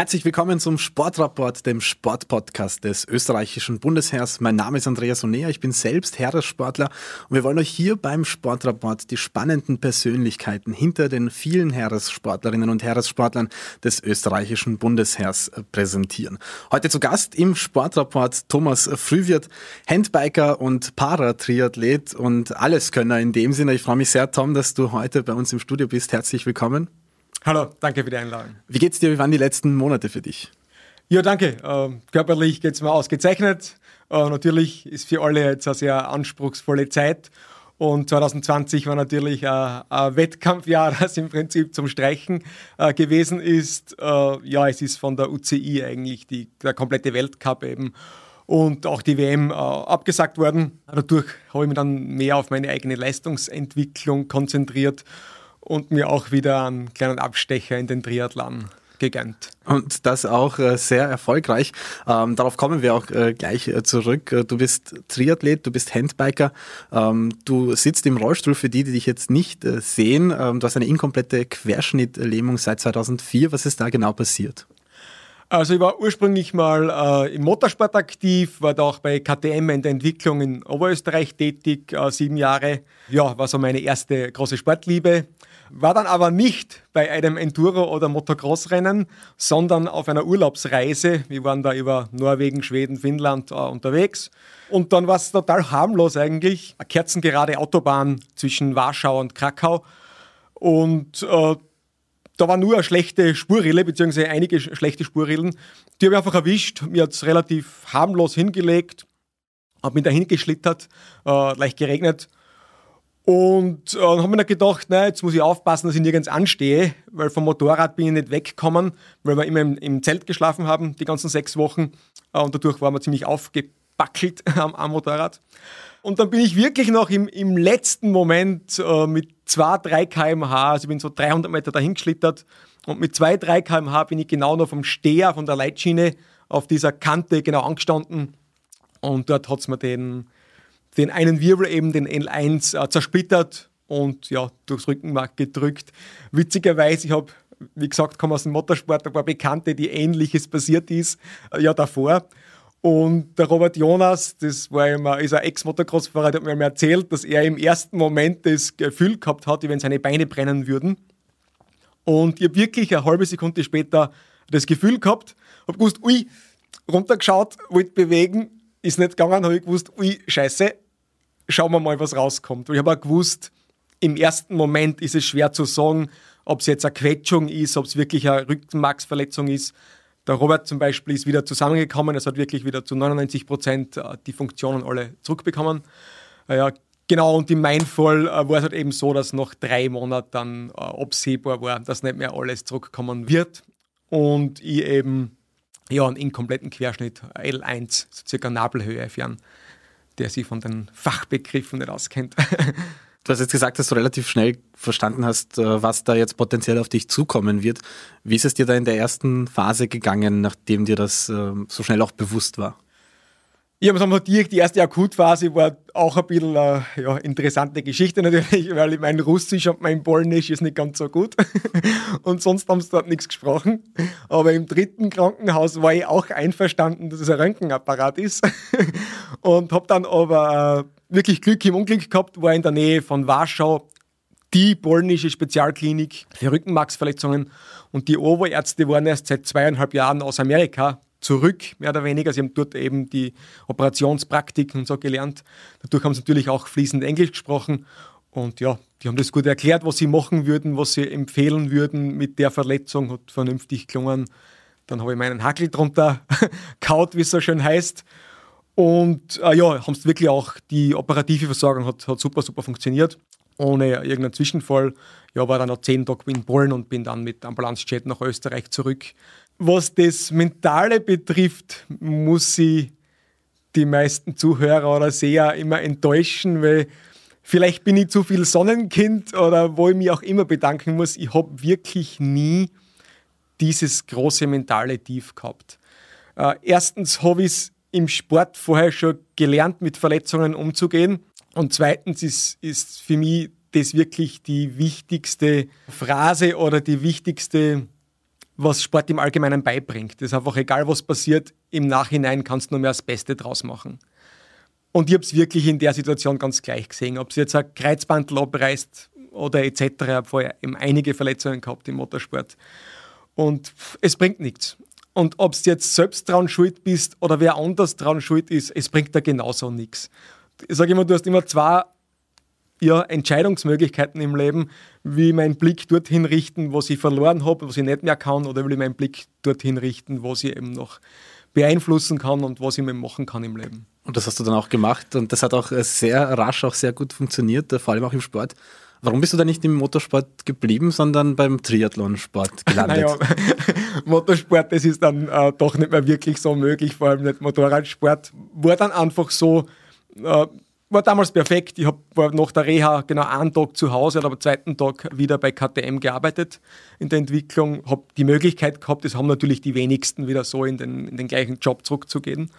Herzlich willkommen zum Sportrapport, dem Sportpodcast des österreichischen Bundesheers. Mein Name ist Andreas Onea, ich bin selbst Heeressportler und wir wollen euch hier beim Sportrapport die spannenden Persönlichkeiten hinter den vielen Heeressportlerinnen und Heeressportlern des österreichischen Bundesheers äh, präsentieren. Heute zu Gast im Sportrapport Thomas Frühwirt, Handbiker und Paratriathlet und Alleskönner in dem Sinne. Ich freue mich sehr, Tom, dass du heute bei uns im Studio bist. Herzlich willkommen. Hallo, danke für die Einladung. Wie geht's dir? Wie waren die letzten Monate für dich? Ja, danke. Ähm, körperlich geht es mir ausgezeichnet. Äh, natürlich ist für alle jetzt eine sehr anspruchsvolle Zeit. Und 2020 war natürlich ein, ein Wettkampfjahr, das im Prinzip zum Streichen äh, gewesen ist. Äh, ja, es ist von der UCI eigentlich die, der komplette Weltcup eben und auch die WM äh, abgesagt worden. Dadurch habe ich mich dann mehr auf meine eigene Leistungsentwicklung konzentriert und mir auch wieder einen kleinen Abstecher in den Triathlon gegönnt. Und das auch äh, sehr erfolgreich. Ähm, darauf kommen wir auch äh, gleich äh, zurück. Du bist Triathlet, du bist Handbiker, ähm, du sitzt im Rollstuhl für die, die dich jetzt nicht sehen. Ähm, du hast eine inkomplette Querschnittlähmung seit 2004. Was ist da genau passiert? Also ich war ursprünglich mal im Motorsport aktiv, war da auch bei KTM in der Entwicklung in Oberösterreich tätig, sieben Jahre. Ja, war so meine erste große Sportliebe. War dann aber nicht bei einem Enduro- oder Motocross-Rennen, sondern auf einer Urlaubsreise. Wir waren da über Norwegen, Schweden, Finnland äh, unterwegs. Und dann war es total harmlos eigentlich. Eine kerzengerade Autobahn zwischen Warschau und Krakau. Und äh, da war nur eine schlechte Spurrille, beziehungsweise einige schlechte Spurrillen. Die habe ich einfach erwischt. Mir hat es relativ harmlos hingelegt. Habe mich dahin geschlittert, äh, leicht geregnet und äh, dann haben wir dann gedacht, na, jetzt muss ich aufpassen, dass ich nirgends anstehe, weil vom Motorrad bin ich nicht weggekommen, weil wir immer im, im Zelt geschlafen haben, die ganzen sechs Wochen. Äh, und dadurch waren wir ziemlich aufgebackelt am, am, Motorrad. Und dann bin ich wirklich noch im, im letzten Moment äh, mit 2, 3 km/h, also ich bin so 300 Meter dahin geschlittert und mit 2, 3 km/h bin ich genau noch vom Steher, von der Leitschiene auf dieser Kante genau angestanden. Und dort hat es mir den, den einen Wirbel eben, den L1, äh, zersplittert und ja, durchs Rückenmark gedrückt. Witzigerweise, ich habe, wie gesagt, komme aus dem Motorsport, ein paar Bekannte, die Ähnliches passiert ist, äh, ja davor. Und der Robert Jonas, das war immer, ist ein Ex-Motocross-Fahrer, der hat mir erzählt, dass er im ersten Moment das Gefühl gehabt hat, wie wenn seine Beine brennen würden. Und ich habe wirklich eine halbe Sekunde später das Gefühl gehabt, habe gewusst, ui, runtergeschaut, wollte bewegen, ist nicht gegangen, habe ich gewusst, ui, scheiße, schauen wir mal, was rauskommt. Und ich habe auch gewusst, im ersten Moment ist es schwer zu sagen, ob es jetzt eine Quetschung ist, ob es wirklich eine Rückenmarksverletzung ist. Der Robert zum Beispiel ist wieder zusammengekommen, es hat wirklich wieder zu 99 Prozent äh, die Funktionen alle zurückbekommen. Äh, ja, genau, und in meinem Fall äh, war es halt eben so, dass nach drei Monaten dann absehbar war, dass nicht mehr alles zurückkommen wird. Und ich eben ja, einen inkompletten Querschnitt L1, so circa Nabelhöhe einen der sich von den Fachbegriffen nicht auskennt. Du hast jetzt gesagt, dass du relativ schnell verstanden hast, äh, was da jetzt potenziell auf dich zukommen wird. Wie ist es dir da in der ersten Phase gegangen, nachdem dir das ähm, so schnell auch bewusst war? Ja, sagen wir direkt, die erste Akutphase war auch ein bisschen äh, ja, interessante Geschichte natürlich, weil mein Russisch und mein Polnisch ist nicht ganz so gut. Und sonst haben sie dort nichts gesprochen. Aber im dritten Krankenhaus war ich auch einverstanden, dass es ein Röntgenapparat ist. Und habe dann aber äh, wirklich Glück im Unglück gehabt, war in der Nähe von Warschau die polnische Spezialklinik für Rückenmarksverletzungen. Und die Oberärzte waren erst seit zweieinhalb Jahren aus Amerika zurück, mehr oder weniger. Sie haben dort eben die Operationspraktiken und so gelernt. Dadurch haben sie natürlich auch fließend Englisch gesprochen. Und ja, die haben das gut erklärt, was sie machen würden, was sie empfehlen würden mit der Verletzung. Hat vernünftig gelungen. Dann habe ich meinen Hackel drunter kaut, wie es so schön heißt. Und äh, ja, haben es wirklich auch, die operative Versorgung hat, hat super, super funktioniert. Ohne irgendeinen Zwischenfall. Ja, war dann noch zehn Tage in Polen und bin dann mit Ambulanzjet nach Österreich zurück was das Mentale betrifft, muss ich die meisten Zuhörer oder Seher immer enttäuschen, weil vielleicht bin ich zu viel Sonnenkind oder wo ich mich auch immer bedanken muss. Ich habe wirklich nie dieses große mentale Tief gehabt. Äh, erstens habe ich es im Sport vorher schon gelernt, mit Verletzungen umzugehen. Und zweitens ist, ist für mich das wirklich die wichtigste Phrase oder die wichtigste was Sport im Allgemeinen beibringt. Das ist einfach egal, was passiert, im Nachhinein kannst du nur mehr das Beste draus machen. Und ich habe es wirklich in der Situation ganz gleich gesehen. Ob es jetzt ein Kreuzbandel abreißt oder etc. Ich habe vorher eben einige Verletzungen gehabt im Motorsport. Und es bringt nichts. Und ob du jetzt selbst dran schuld bist oder wer anders dran schuld ist, es bringt da genauso nichts. Ich sage immer, du hast immer zwei ja, Entscheidungsmöglichkeiten im Leben. Ich meinen Blick dorthin richten, wo ich verloren habe, was ich nicht mehr kann, oder will ich meinen Blick dorthin richten, wo ich eben noch beeinflussen kann und was ich mir machen kann im Leben. Und das hast du dann auch gemacht und das hat auch sehr rasch, auch sehr gut funktioniert, vor allem auch im Sport. Warum bist du da nicht im Motorsport geblieben, sondern beim Triathlonsport gelandet? naja, Motorsport, das ist dann äh, doch nicht mehr wirklich so möglich, vor allem nicht Motorradsport. War dann einfach so, äh, war damals perfekt. Ich hab, war nach der Reha genau einen Tag zu Hause, aber am zweiten Tag wieder bei KTM gearbeitet in der Entwicklung. Habe die Möglichkeit gehabt, das haben natürlich die wenigsten, wieder so in den, in den gleichen Job zurückzugehen.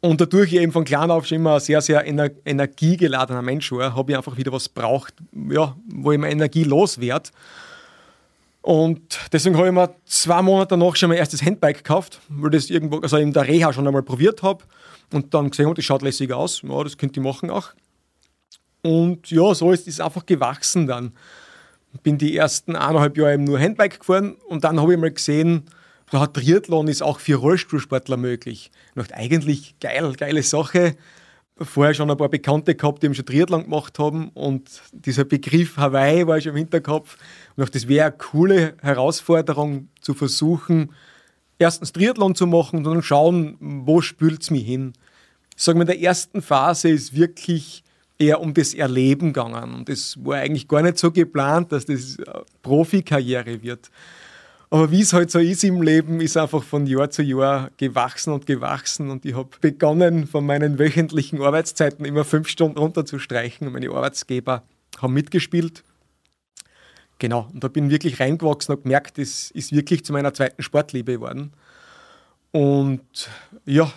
Und dadurch ich eben von klein auf schon immer ein sehr, sehr ener energiegeladener Mensch war, habe ich einfach wieder was braucht, ja, wo ich meine Energie loswerde. Und deswegen habe ich mir zwei Monate danach schon mein erstes Handbike gekauft, weil das irgendwo, also in der Reha schon einmal probiert habe und dann gesehen habe, das schaut lässig aus, ja, das könnte ich machen auch. Und ja, so ist es einfach gewachsen dann. Bin die ersten eineinhalb Jahre eben nur Handbike gefahren und dann habe ich mal gesehen, der Triathlon ist auch für Rollstuhlsportler möglich. Und eigentlich geil, geile Sache. Vorher schon ein paar Bekannte gehabt, die schon Triathlon gemacht haben und dieser Begriff Hawaii war schon im Hinterkopf. Und auch das wäre eine coole Herausforderung zu versuchen, erstens Triathlon zu machen und dann schauen, wo spült es mich hin. Ich sage in der ersten Phase ist wirklich eher um das Erleben gegangen. Und das war eigentlich gar nicht so geplant, dass das Profikarriere wird. Aber wie es halt so ist im Leben, ist einfach von Jahr zu Jahr gewachsen und gewachsen. Und ich habe begonnen, von meinen wöchentlichen Arbeitszeiten immer fünf Stunden runterzustreichen. Und meine Arbeitsgeber haben mitgespielt. Genau, und da bin ich wirklich reingewachsen und gemerkt, das ist wirklich zu meiner zweiten Sportliebe geworden. Und ja,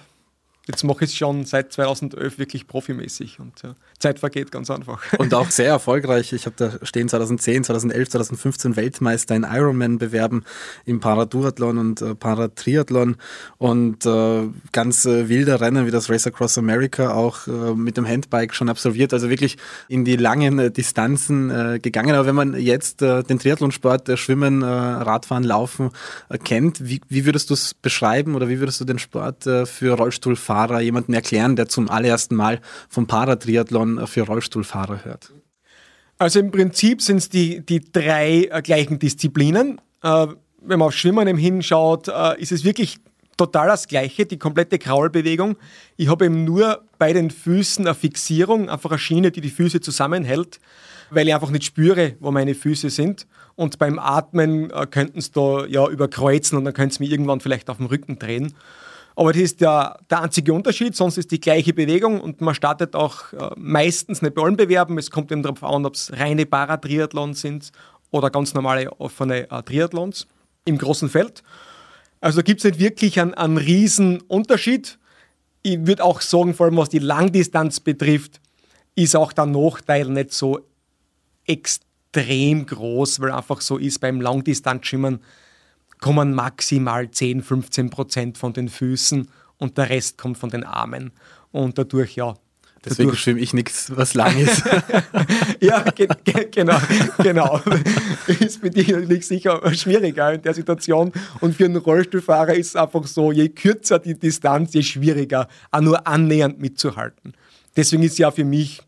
jetzt mache ich es schon seit 2011 wirklich profimäßig und ja, Zeit vergeht ganz einfach. Und auch sehr erfolgreich. Ich habe da stehen 2010, 2011, 2015 Weltmeister in Ironman bewerben im Paraduathlon und äh, Paratriathlon und äh, ganz äh, wilde Rennen wie das Race Across America auch äh, mit dem Handbike schon absolviert. Also wirklich in die langen äh, Distanzen äh, gegangen. Aber wenn man jetzt den Triathlonsport, äh, Schwimmen, Radfahren, Laufen kennt, wie, wie würdest du es beschreiben oder wie würdest du den Sport für Rollstuhlfahrer Fahrer jemanden erklären, der zum allerersten Mal vom Paratriathlon für Rollstuhlfahrer hört? Also im Prinzip sind es die, die drei äh, gleichen Disziplinen. Äh, wenn man auf Schwimmen hinschaut, äh, ist es wirklich total das Gleiche, die komplette Kraulbewegung. Ich habe eben nur bei den Füßen eine Fixierung, einfach eine Schiene, die die Füße zusammenhält, weil ich einfach nicht spüre, wo meine Füße sind. Und beim Atmen könnten es da ja überkreuzen und dann könnte es mir irgendwann vielleicht auf dem Rücken drehen. Aber das ist der, der einzige Unterschied, sonst ist die gleiche Bewegung und man startet auch äh, meistens nicht bei allen Bewerben. Es kommt eben darauf an, ob es reine Paratriathlons sind oder ganz normale offene äh, Triathlons im großen Feld. Also gibt es nicht wirklich einen, einen riesen Unterschied. Ich würde auch sagen, vor allem was die Langdistanz betrifft, ist auch der Nachteil nicht so extrem groß, weil einfach so ist beim Langdistanzschwimmen kommen maximal 10, 15 Prozent von den Füßen und der Rest kommt von den Armen. Und dadurch, ja. Deswegen schwimme ich nichts, was lang ist. ja, ge ge genau, genau. Ist für dich natürlich sicher schwieriger in der Situation. Und für einen Rollstuhlfahrer ist es einfach so, je kürzer die Distanz, je schwieriger, auch nur annähernd mitzuhalten. Deswegen ist ja für mich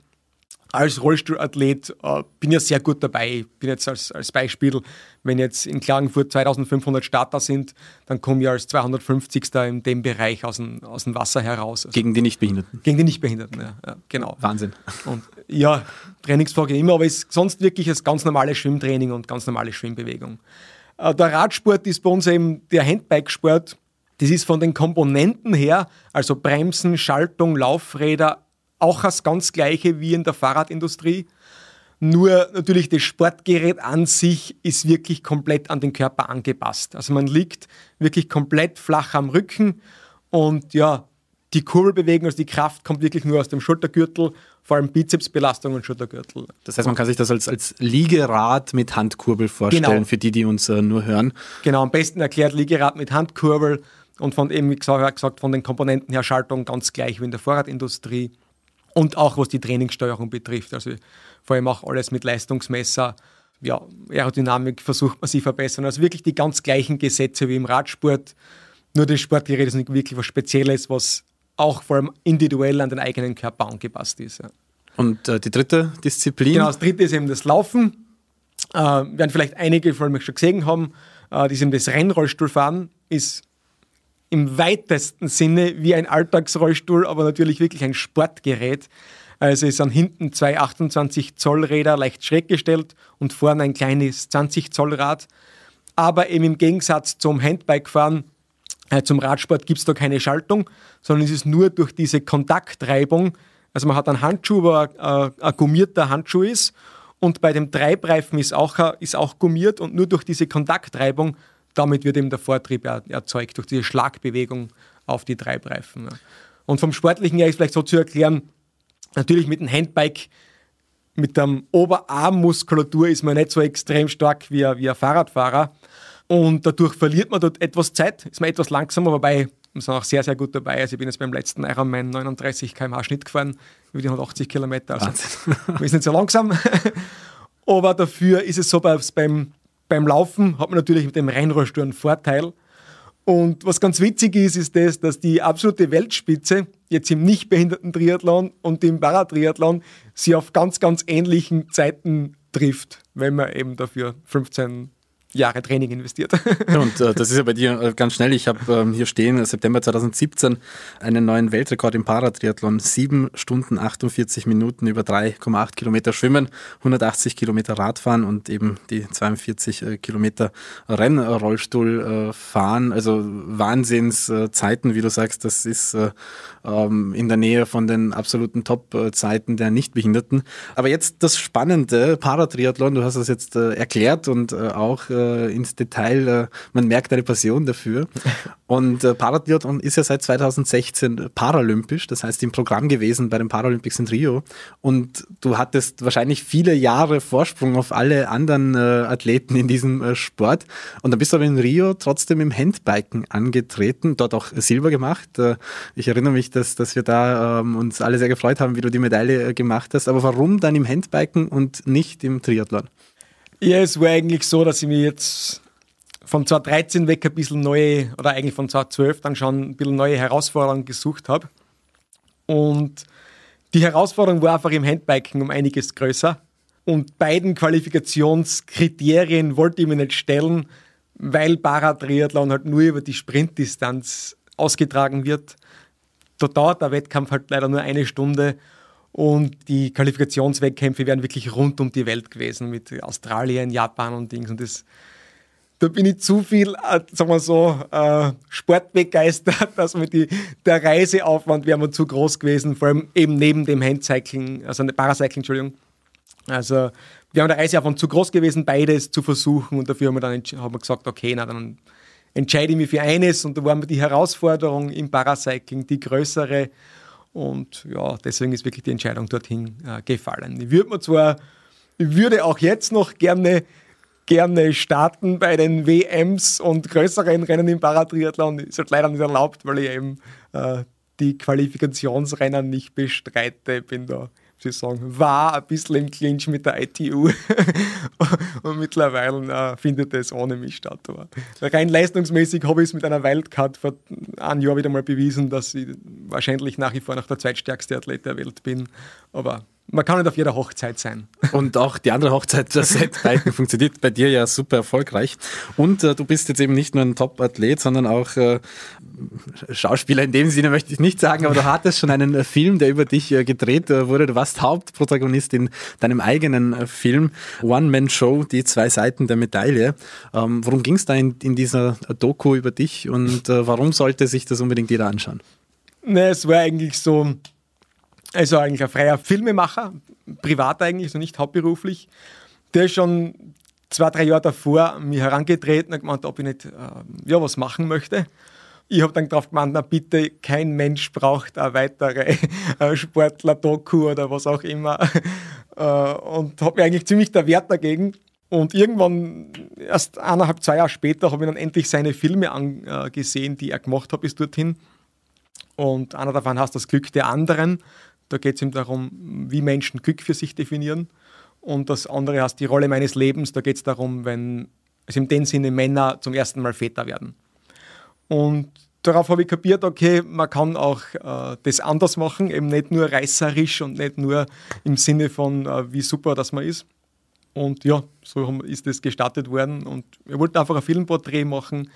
als Rollstuhlathlet äh, bin ja sehr gut dabei. Ich bin jetzt als, als Beispiel, wenn jetzt in Klagenfurt 2500 Starter sind, dann komme ich als 250. in dem Bereich aus dem, aus dem Wasser heraus. Also gegen die Nichtbehinderten? Gegen die Nichtbehinderten, ja, ja genau. Wahnsinn. Und ja, Trainingsfrage immer, aber es ist sonst wirklich das ganz normale Schwimmtraining und ganz normale Schwimmbewegung. Äh, der Radsport ist bei uns eben der Handbikesport. Das ist von den Komponenten her, also Bremsen, Schaltung, Laufräder, auch das ganz gleiche wie in der Fahrradindustrie. Nur natürlich das Sportgerät an sich ist wirklich komplett an den Körper angepasst. Also man liegt wirklich komplett flach am Rücken und ja, die Kurbel bewegen, also die Kraft kommt wirklich nur aus dem Schultergürtel, vor allem Bizepsbelastung und Schultergürtel. Das heißt, man kann sich das als, als Liegerad mit Handkurbel vorstellen, genau. für die, die uns äh, nur hören. Genau, am besten erklärt Liegerad mit Handkurbel und von eben, wie gesagt, von den Komponenten her Schaltung ganz gleich wie in der Fahrradindustrie und auch was die Trainingssteuerung betrifft. Also vor allem auch alles mit Leistungsmesser. Ja, Aerodynamik versucht man sich verbessern. Also wirklich die ganz gleichen Gesetze wie im Radsport. Nur das Sportgerät ist nicht wirklich was Spezielles, was auch vor allem individuell an den eigenen Körper angepasst ist. Ja. Und äh, die dritte Disziplin? Genau, das dritte ist eben das Laufen. Äh, werden vielleicht einige von euch schon gesehen haben, äh, das ist eben das Rennrollstuhlfahren, ist im weitesten Sinne wie ein Alltagsrollstuhl, aber natürlich wirklich ein Sportgerät. Also es sind hinten zwei 28 Zoll Räder leicht schräg gestellt und vorne ein kleines 20 Zoll Rad. Aber eben im Gegensatz zum Handbikefahren, äh, zum Radsport gibt es da keine Schaltung, sondern es ist nur durch diese Kontaktreibung. Also man hat einen Handschuh, wo ein, äh, ein gummierter Handschuh ist und bei dem Treibreifen ist auch, ist auch gummiert und nur durch diese Kontaktreibung damit wird eben der Vortrieb erzeugt, durch diese Schlagbewegung auf die Treibreifen. Und vom Sportlichen her ist vielleicht so zu erklären, natürlich mit dem Handbike, mit der Oberarmmuskulatur ist man nicht so extrem stark wie ein, wie ein Fahrradfahrer. Und dadurch verliert man dort etwas Zeit, ist man etwas langsamer, wobei wir sind auch sehr, sehr gut dabei. Also ich bin jetzt beim letzten Ironman 39 km/h Schnitt gefahren, über die 180 Kilometer. Also wir sind nicht so langsam. Aber dafür ist es so beim beim Laufen hat man natürlich mit dem Rennrollstuhl einen Vorteil. Und was ganz witzig ist, ist das, dass die absolute Weltspitze jetzt im nicht behinderten Triathlon und im Paratriathlon sie auf ganz, ganz ähnlichen Zeiten trifft, wenn man eben dafür 15 Jahre Training investiert. Und äh, das ist ja bei dir äh, ganz schnell. Ich habe ähm, hier stehen, September 2017, einen neuen Weltrekord im Paratriathlon. 7 Stunden 48 Minuten über 3,8 Kilometer Schwimmen, 180 Kilometer Radfahren und eben die 42 äh, Kilometer Rennrollstuhl äh, fahren. Also Wahnsinnszeiten, wie du sagst, das ist äh, ähm, in der Nähe von den absoluten Top-Zeiten der Nichtbehinderten. Aber jetzt das Spannende, Paratriathlon, du hast es jetzt äh, erklärt und auch äh, ins Detail. Äh, man merkt eine Passion dafür. Und äh, Paratriathlon ist ja seit 2016 paralympisch, das heißt im Programm gewesen bei den Paralympics in Rio. Und du hattest wahrscheinlich viele Jahre Vorsprung auf alle anderen äh, Athleten in diesem äh, Sport. Und dann bist du aber in Rio trotzdem im Handbiken angetreten, dort auch Silber gemacht. Äh, ich erinnere mich, dass, dass wir da ähm, uns alle sehr gefreut haben, wie du die Medaille gemacht hast. Aber warum dann im Handbiken und nicht im Triathlon? Ja, es war eigentlich so, dass ich mir jetzt von 2013 weg ein bisschen neue, oder eigentlich von 2012 dann schon ein bisschen neue Herausforderungen gesucht habe. Und die Herausforderung war einfach im Handbiken um einiges größer. Und beiden Qualifikationskriterien wollte ich mir nicht stellen, weil Paratriathlon halt nur über die Sprintdistanz ausgetragen wird. Da dauert der Wettkampf halt leider nur eine Stunde und die Qualifikationswettkämpfe wären wirklich rund um die Welt gewesen mit Australien, Japan und Dings. Und das, da bin ich zu viel, äh, sagen wir so, äh, sportbegeistert, dass mir die, der Reiseaufwand wäre mir zu groß gewesen, vor allem eben neben dem Handcycling, also Paracycling, Entschuldigung. Also wir haben der Reiseaufwand zu groß gewesen, beides zu versuchen und dafür haben wir dann haben wir gesagt, okay, na dann entscheide ich mich für eines und da war mir die Herausforderung im Paracycling die größere und ja, deswegen ist wirklich die Entscheidung dorthin äh, gefallen. Ich würde mir zwar, ich würde auch jetzt noch gerne, gerne starten bei den WMs und größeren Rennen im Paratriathlon. Ist halt leider nicht erlaubt, weil ich eben äh, die Qualifikationsrennen nicht bestreite. Bin da sie sagen, war ein bisschen im Clinch mit der ITU und mittlerweile äh, findet es ohne mich statt. Rein leistungsmäßig habe ich es mit einer Wildcard vor einem Jahr wieder mal bewiesen, dass ich wahrscheinlich nach wie vor noch der zweitstärkste Athlet der Welt bin. Aber man kann nicht auf jeder Hochzeit sein. Und auch die andere Hochzeit, das Setbiken funktioniert bei dir ja super erfolgreich. Und äh, du bist jetzt eben nicht nur ein Top-Athlet, sondern auch äh, Schauspieler in dem Sinne möchte ich nicht sagen, aber du hattest schon einen äh, Film, der über dich äh, gedreht äh, wurde. Du warst Hauptprotagonist in deinem eigenen äh, Film One-Man-Show, die zwei Seiten der Medaille. Ähm, worum ging es da in, in, dieser Doku über dich und warum sollte sich das unbedingt jeder anschauen? Ne, es war eigentlich so, also eigentlich ein freier Filmemacher, privat eigentlich, also nicht hauptberuflich, der schon zwei, drei Jahre davor mir herangetreten und gemeint, ob ich nicht äh, ja, was machen möchte. Ich habe dann darauf gemeint, na bitte, kein Mensch braucht eine weitere äh, Sportler-Doku oder was auch immer. Äh, und habe mir eigentlich ziemlich der Wert dagegen. Und irgendwann, erst eineinhalb, zwei Jahre später, habe ich dann endlich seine Filme angesehen, die er gemacht hat bis dorthin. Und einer davon heißt Das Glück der anderen. Da geht es ihm darum, wie Menschen Glück für sich definieren. Und das andere heißt Die Rolle meines Lebens. Da geht es darum, wenn es in dem Sinne Männer zum ersten Mal Väter werden. Und darauf habe ich kapiert, okay, man kann auch äh, das anders machen, eben nicht nur reißerisch und nicht nur im Sinne von, äh, wie super das man ist. Und ja, so ist das gestartet worden. Und wir wollten einfach ein Filmporträt machen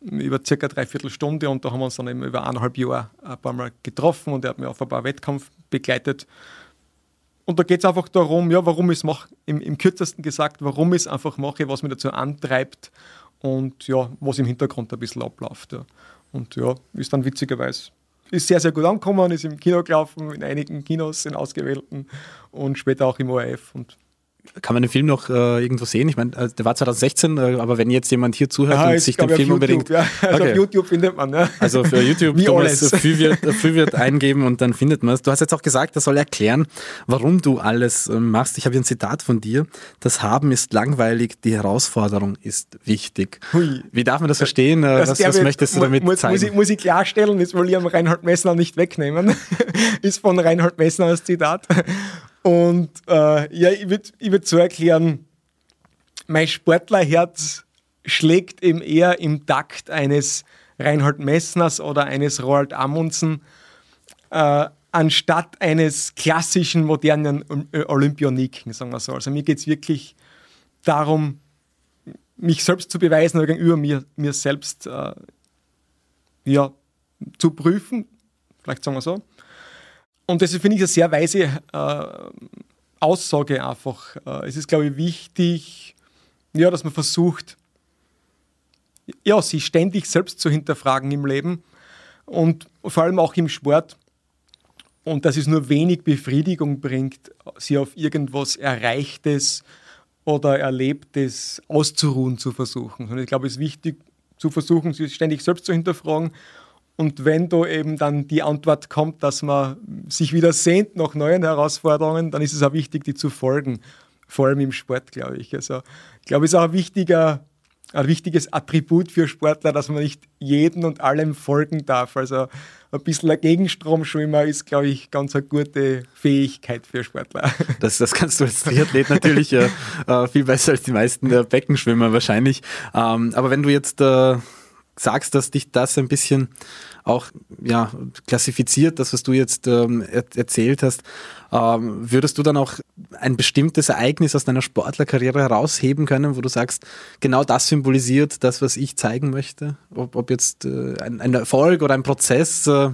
über circa dreiviertel Stunde und da haben wir uns dann eben über eineinhalb Jahre ein paar Mal getroffen und er hat mir auf ein paar Wettkampf begleitet. Und da geht es einfach darum, ja, warum ich es mache, im, im kürzesten gesagt, warum ich es einfach mache, was mich dazu antreibt und ja, was im Hintergrund ein bisschen abläuft. Ja. Und ja, ist dann witzigerweise ist sehr, sehr gut angekommen, ist im Kino gelaufen, in einigen Kinos, in ausgewählten und später auch im ORF. Und kann man den Film noch äh, irgendwo sehen? Ich meine, also der war 2016, äh, aber wenn jetzt jemand hier zuhört ja, und sich den Film unbedingt. Ja. Also okay. auf YouTube findet man, ja. Also für YouTube Wie Thomas Füwirt eingeben und dann findet man es. Du hast jetzt auch gesagt, er soll erklären, warum du alles äh, machst. Ich habe hier ein Zitat von dir. Das Haben ist langweilig, die Herausforderung ist wichtig. Hui. Wie darf man das verstehen? Äh, das was, was möchtest du damit muss, zeigen? Muss ich, muss ich klarstellen, das will ich am Reinhold Messner nicht wegnehmen. ist von Reinhold Messner das Zitat. Und äh, ja, ich würde ich würd so erklären, mein Sportlerherz schlägt eben eher im Takt eines Reinhold Messners oder eines Roald Amundsen, äh, anstatt eines klassischen modernen Olympioniken, sagen wir so. Also mir geht es wirklich darum, mich selbst zu beweisen oder gegenüber mir, mir selbst äh, ja, zu prüfen, vielleicht sagen wir so. Und das finde ich eine sehr weise äh, Aussage einfach. Äh, es ist, glaube ich, wichtig, ja, dass man versucht, ja, sich ständig selbst zu hinterfragen im Leben und vor allem auch im Sport. Und dass es nur wenig Befriedigung bringt, sie auf irgendwas Erreichtes oder Erlebtes auszuruhen zu versuchen. Und ich glaube, es ist wichtig zu versuchen, sich ständig selbst zu hinterfragen und wenn da eben dann die Antwort kommt, dass man sich wieder sehnt nach neuen Herausforderungen, dann ist es auch wichtig, die zu folgen. Vor allem im Sport, glaube ich. Also, ich glaube, es ist auch ein, wichtiger, ein wichtiges Attribut für Sportler, dass man nicht jedem und allem folgen darf. Also, ein bisschen ein Gegenstromschwimmer ist, glaube ich, ganz eine gute Fähigkeit für Sportler. Das, das kannst du als Triathlet natürlich äh, äh, viel besser als die meisten der Beckenschwimmer wahrscheinlich. Ähm, aber wenn du jetzt äh, sagst, dass dich das ein bisschen auch ja, klassifiziert, das, was du jetzt ähm, er erzählt hast, ähm, würdest du dann auch ein bestimmtes Ereignis aus deiner Sportlerkarriere herausheben können, wo du sagst, genau das symbolisiert das, was ich zeigen möchte? Ob, ob jetzt äh, ein, ein, Erfolg oder ein Prozess? Äh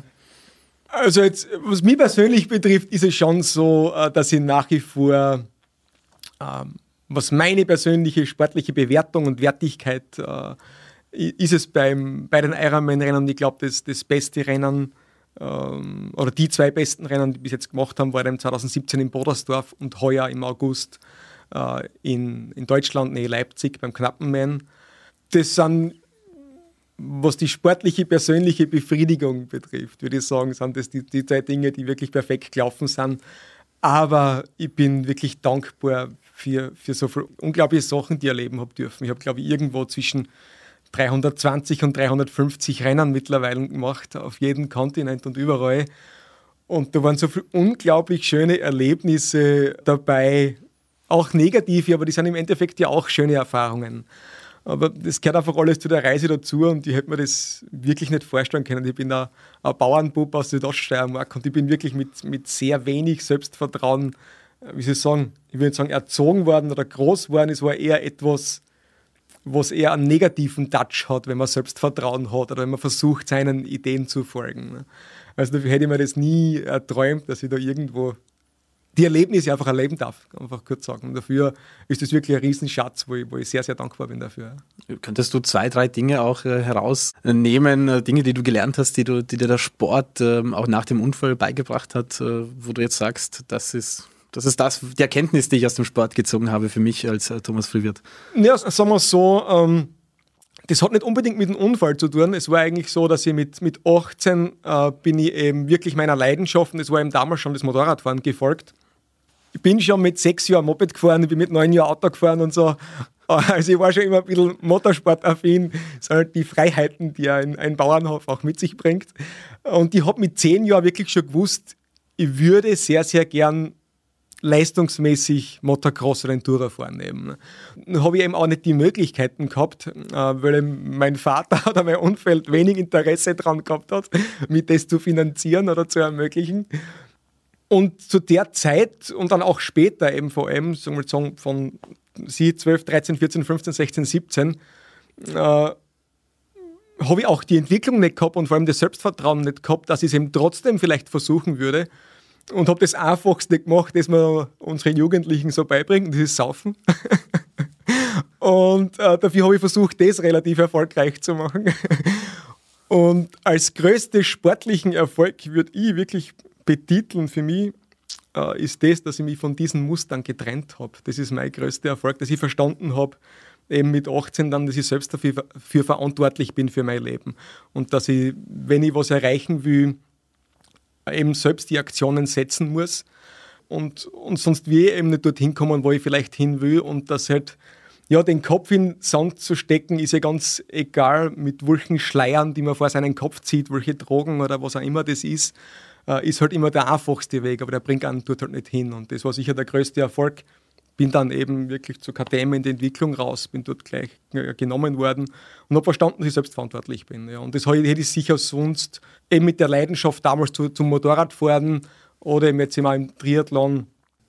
also jetzt, was mich persönlich betrifft, ist es schon so, äh, dass ich nach wie vor, ähm, was meine persönliche sportliche Bewertung und Wertigkeit äh, ist es beim, bei den Ironman-Rennen, ich glaube, das, das beste Rennen ähm, oder die zwei besten Rennen, die wir bis jetzt gemacht haben, waren 2017 in Bodersdorf und heuer im August äh, in, in Deutschland, nee, Leipzig beim Knappenman. Das sind, was die sportliche, persönliche Befriedigung betrifft, würde ich sagen, sind das die, die zwei Dinge, die wirklich perfekt gelaufen sind. Aber ich bin wirklich dankbar für, für so viele unglaubliche Sachen, die ich erleben habe dürfen. Ich habe, glaube ich, irgendwo zwischen 320 und 350 Rennen mittlerweile gemacht, auf jedem Kontinent und überall. Und da waren so viele unglaublich schöne Erlebnisse dabei, auch negative, aber die sind im Endeffekt ja auch schöne Erfahrungen. Aber das gehört einfach alles zu der Reise dazu und ich hätte mir das wirklich nicht vorstellen können. Ich bin ein, ein Bauernbub aus Südoststeiermark und ich bin wirklich mit, mit sehr wenig Selbstvertrauen, wie soll ich sagen, ich würde sagen, erzogen worden oder groß worden. Es war eher etwas, was eher einen negativen Touch hat, wenn man Selbstvertrauen hat oder wenn man versucht, seinen Ideen zu folgen. Ne? Also dafür hätte ich mir das nie erträumt, dass ich da irgendwo die Erlebnisse einfach erleben darf, einfach kurz sagen. Und dafür ist das wirklich ein Riesenschatz, wo ich, wo ich sehr, sehr dankbar bin dafür. Könntest du zwei, drei Dinge auch äh, herausnehmen, äh, Dinge, die du gelernt hast, die, du, die dir der Sport äh, auch nach dem Unfall beigebracht hat, äh, wo du jetzt sagst, das ist das ist das, die Erkenntnis, die ich aus dem Sport gezogen habe für mich als äh, Thomas Frühwirt. Ja, sagen wir so, ähm, Das hat nicht unbedingt mit dem Unfall zu tun. Es war eigentlich so, dass ich mit, mit 18 äh, bin ich eben wirklich meiner Leidenschaft, und es war eben damals schon das Motorradfahren gefolgt. Ich bin schon mit sechs Jahren Moped gefahren, ich bin mit neun Jahren Auto gefahren und so. Also ich war schon immer ein bisschen Motorsportaffin, halt die Freiheiten, die ein, ein Bauernhof auch mit sich bringt. Und ich habe mit zehn Jahren wirklich schon gewusst, ich würde sehr, sehr gern leistungsmäßig Motocross oder Enduro fahren eben. Dann habe ich eben auch nicht die Möglichkeiten gehabt, äh, weil mein Vater oder mein Umfeld wenig Interesse daran gehabt hat, mich das zu finanzieren oder zu ermöglichen. Und zu der Zeit und dann auch später eben vor allem, sagen wir sagen, von sie 12, 13, 14, 15, 16, 17, äh, habe ich auch die Entwicklung nicht gehabt und vor allem das Selbstvertrauen nicht gehabt, dass ich es eben trotzdem vielleicht versuchen würde. Und habe das Einfachste gemacht, das wir unseren Jugendlichen so beibringen, das ist Saufen. und äh, dafür habe ich versucht, das relativ erfolgreich zu machen. und als größten sportlichen Erfolg würde ich wirklich betiteln für mich, äh, ist das, dass ich mich von diesen Mustern getrennt habe. Das ist mein größter Erfolg, dass ich verstanden habe, eben mit 18 dann, dass ich selbst dafür für verantwortlich bin für mein Leben. Und dass ich, wenn ich was erreichen will, eben selbst die Aktionen setzen muss. Und, und sonst wir eben nicht dorthin kommen, wo ich vielleicht hin will. Und dass halt, ja, den Kopf in Sand zu stecken, ist ja ganz egal, mit welchen Schleiern, die man vor seinen Kopf zieht, welche Drogen oder was auch immer das ist äh, ist halt immer der einfachste Weg, aber der bringt einen dort halt nicht hin. Und das war sicher der größte Erfolg. Bin dann eben wirklich zur KTM in die Entwicklung raus, bin dort gleich genommen worden und habe verstanden, dass ich selbstverantwortlich bin. Ja. Und das hätte ich sicher sonst eben mit der Leidenschaft damals zu, zum Motorradfahren oder eben jetzt immer im Triathlon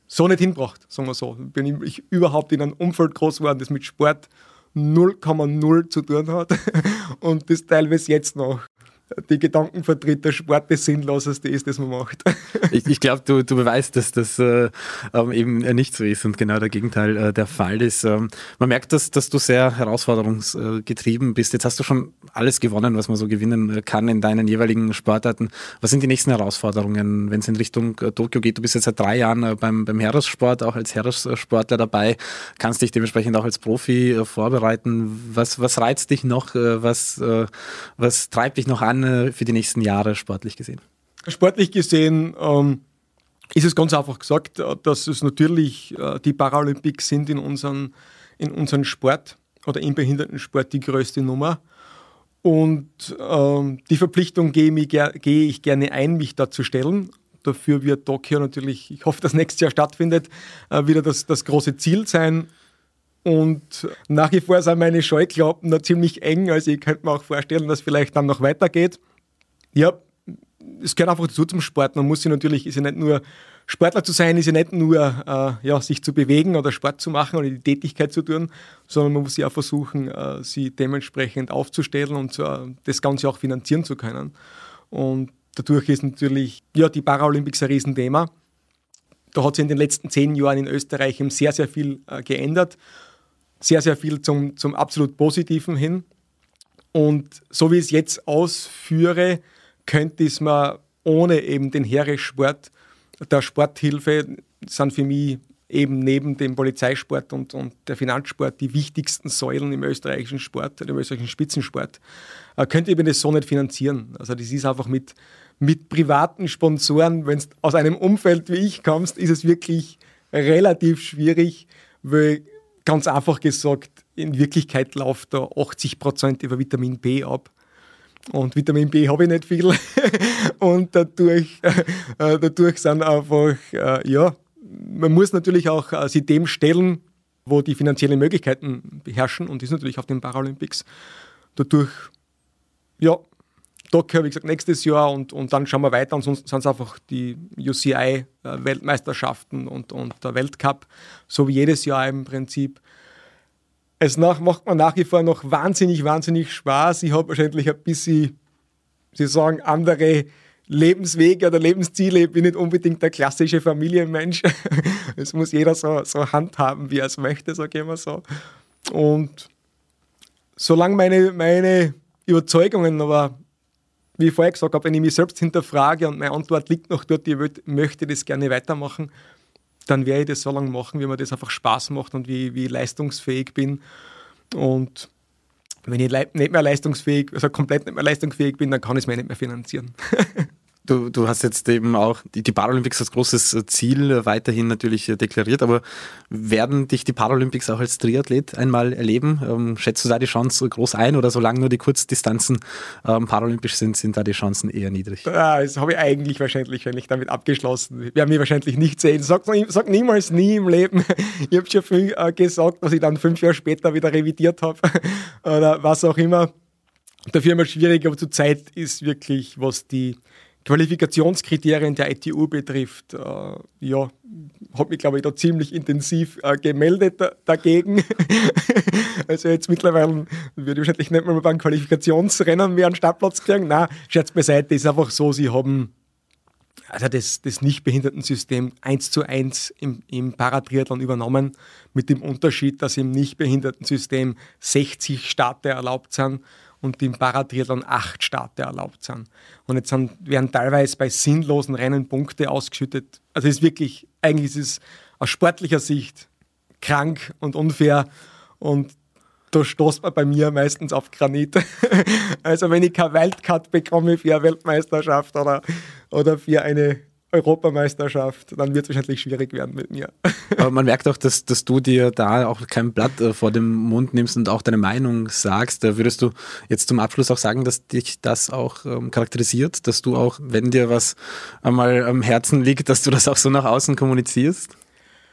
so nicht hinbracht, sagen wir so. Bin ich überhaupt in einem Umfeld groß geworden, das mit Sport 0,0 zu tun hat und das teilweise jetzt noch die Gedanken vertritt, der Sport das Sinnloseste ist, das man macht. Ich, ich glaube, du, du beweist, dass das äh, ähm, eben nicht so ist und genau der Gegenteil äh, der Fall ist. Ähm, man merkt, dass, dass du sehr herausforderungsgetrieben bist. Jetzt hast du schon alles gewonnen, was man so gewinnen kann in deinen jeweiligen Sportarten. Was sind die nächsten Herausforderungen, wenn es in Richtung äh, Tokio geht? Du bist jetzt seit drei Jahren äh, beim, beim Heeressport, auch als Heeressportler dabei, kannst dich dementsprechend auch als Profi äh, vorbereiten. Was, was reizt dich noch? Äh, was, was treibt dich noch an? Plan für die nächsten Jahre sportlich gesehen? Sportlich gesehen ähm, ist es ganz einfach gesagt, äh, dass es natürlich äh, die Paralympics sind in unserem in unseren Sport oder im Behindertensport die größte Nummer. Und ähm, die Verpflichtung gehe ich, gehe ich gerne ein, mich da zu stellen. Dafür wird Tokio natürlich, ich hoffe, dass nächstes Jahr stattfindet, äh, wieder das, das große Ziel sein. Und nach wie vor sind meine Scheuklappen da ziemlich eng. Also ich könnte mir auch vorstellen, dass vielleicht dann noch weitergeht. Ja, es gehört einfach dazu zum Sport. Man muss sich natürlich, ist ja nicht nur Sportler zu sein, ist ja nicht nur äh, ja, sich zu bewegen oder Sport zu machen oder die Tätigkeit zu tun, sondern man muss ja auch versuchen, äh, sie dementsprechend aufzustellen und äh, das Ganze auch finanzieren zu können. Und dadurch ist natürlich ja, die Paralympics ein Riesenthema. Da hat sich in den letzten zehn Jahren in Österreich eben sehr, sehr viel äh, geändert sehr, sehr viel zum, zum absolut Positiven hin. Und so wie ich es jetzt ausführe, könnte es mir ohne eben den Heeressport, der Sporthilfe, sind für mich eben neben dem Polizeisport und, und der Finanzsport die wichtigsten Säulen im österreichischen Sport, im österreichischen Spitzensport, äh, könnte ich das so nicht finanzieren. Also das ist einfach mit, mit privaten Sponsoren, wenn du aus einem Umfeld wie ich kommst, ist es wirklich relativ schwierig, weil ganz einfach gesagt, in Wirklichkeit läuft da 80 Prozent über Vitamin B ab. Und Vitamin B habe ich nicht viel. und dadurch, äh, dadurch sind einfach, äh, ja, man muss natürlich auch äh, sich dem stellen, wo die finanziellen Möglichkeiten beherrschen und ist natürlich auf den Paralympics. Dadurch, ja, Tokio, wie gesagt, nächstes Jahr und, und dann schauen wir weiter. Und sonst sind es einfach die UCI-Weltmeisterschaften und, und der Weltcup, so wie jedes Jahr im Prinzip. Es nach, macht mir nach wie vor noch wahnsinnig, wahnsinnig Spaß. Ich habe wahrscheinlich ein bisschen, Sie sagen, andere Lebenswege oder Lebensziele. Ich bin nicht unbedingt der klassische Familienmensch. Es muss jeder so, so handhaben, wie er es möchte, sage ich immer so. Und solange meine, meine Überzeugungen aber wie ich vorher gesagt habe, wenn ich mich selbst hinterfrage und meine Antwort liegt noch dort, ich möchte das gerne weitermachen, dann werde ich das so lange machen, wie mir das einfach Spaß macht und wie, wie ich leistungsfähig bin. Und wenn ich nicht mehr leistungsfähig, also komplett nicht mehr leistungsfähig bin, dann kann ich es mir nicht mehr finanzieren. Du, du hast jetzt eben auch die, die Paralympics als großes Ziel weiterhin natürlich deklariert, aber werden dich die Paralympics auch als Triathlet einmal erleben? Ähm, schätzt du da die Chance groß ein oder solange nur die Kurzdistanzen ähm, paralympisch sind, sind da die Chancen eher niedrig? Ja, das habe ich eigentlich wahrscheinlich, wenn ich damit abgeschlossen. Wir werden mich wahrscheinlich nicht sehen. Sag, sag niemals nie im Leben. Ich habe schon viel äh, gesagt, was ich dann fünf Jahre später wieder revidiert habe oder was auch immer. Dafür immer schwierig, aber zur Zeit ist wirklich, was die Qualifikationskriterien der ITU betrifft, äh, ja, habe mich, glaube ich, da ziemlich intensiv äh, gemeldet dagegen. also jetzt mittlerweile würde ich wahrscheinlich nicht mehr beim Qualifikationsrennen mehr einen Startplatz kriegen. Nein, Scherz beiseite, ist einfach so, sie haben also das, das Nichtbehindertensystem eins zu eins im, im Paratriathlon übernommen, mit dem Unterschied, dass im Nichtbehindertensystem 60 Starter erlaubt sind und im Paratriathlon acht Starter erlaubt sind. Und jetzt sind, werden teilweise bei sinnlosen Rennen Punkte ausgeschüttet. Also es ist wirklich, eigentlich ist es aus sportlicher Sicht krank und unfair und da stoßt man bei mir meistens auf Granit. also wenn ich kein Wildcard bekomme für eine Weltmeisterschaft oder, oder für eine Europameisterschaft, dann wird es wahrscheinlich schwierig werden mit mir. Aber man merkt auch, dass, dass du dir da auch kein Blatt äh, vor dem Mund nimmst und auch deine Meinung sagst. Da würdest du jetzt zum Abschluss auch sagen, dass dich das auch ähm, charakterisiert, dass du auch, wenn dir was einmal am Herzen liegt, dass du das auch so nach außen kommunizierst?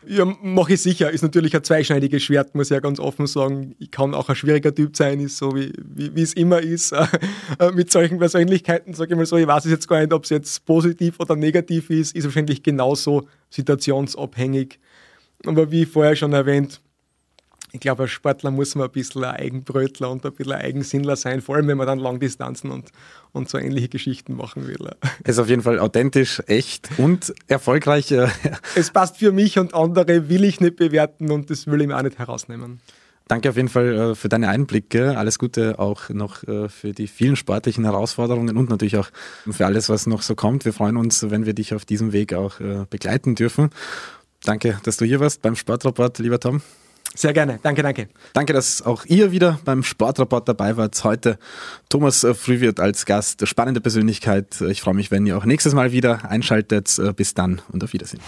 Ja, mache ich sicher. Ist natürlich ein zweischneidiges Schwert, muss ich ja ganz offen sagen. Ich kann auch ein schwieriger Typ sein, ist so wie, wie, es immer ist. Äh, mit solchen Persönlichkeiten, sage ich mal so, ich weiß es jetzt gar nicht, ob es jetzt positiv oder negativ ist, ist wahrscheinlich genauso situationsabhängig. Aber wie vorher schon erwähnt, ich glaube, als Sportler muss man ein bisschen ein Eigenbrötler und ein bisschen ein Eigensinnler sein, vor allem wenn man dann Langdistanzen und, und so ähnliche Geschichten machen will. Es ist auf jeden Fall authentisch, echt und erfolgreich. Äh, es passt für mich und andere, will ich nicht bewerten und das will ich mir auch nicht herausnehmen. Danke auf jeden Fall äh, für deine Einblicke. Alles Gute auch noch äh, für die vielen sportlichen Herausforderungen und natürlich auch für alles, was noch so kommt. Wir freuen uns, wenn wir dich auf diesem Weg auch begleiten dürfen. Danke, dass du hier warst beim Sportrapport, lieber Tom. Sehr gerne. Danke, danke. Danke, dass auch ihr wieder beim Sportrapport dabei wart. Heute Thomas äh, Frühwirt als Gast. Spannende Persönlichkeit. Ich freue mich, wenn ihr auch nächstes Mal wieder einschaltet. Äh, bis dann und auf Wiedersehen.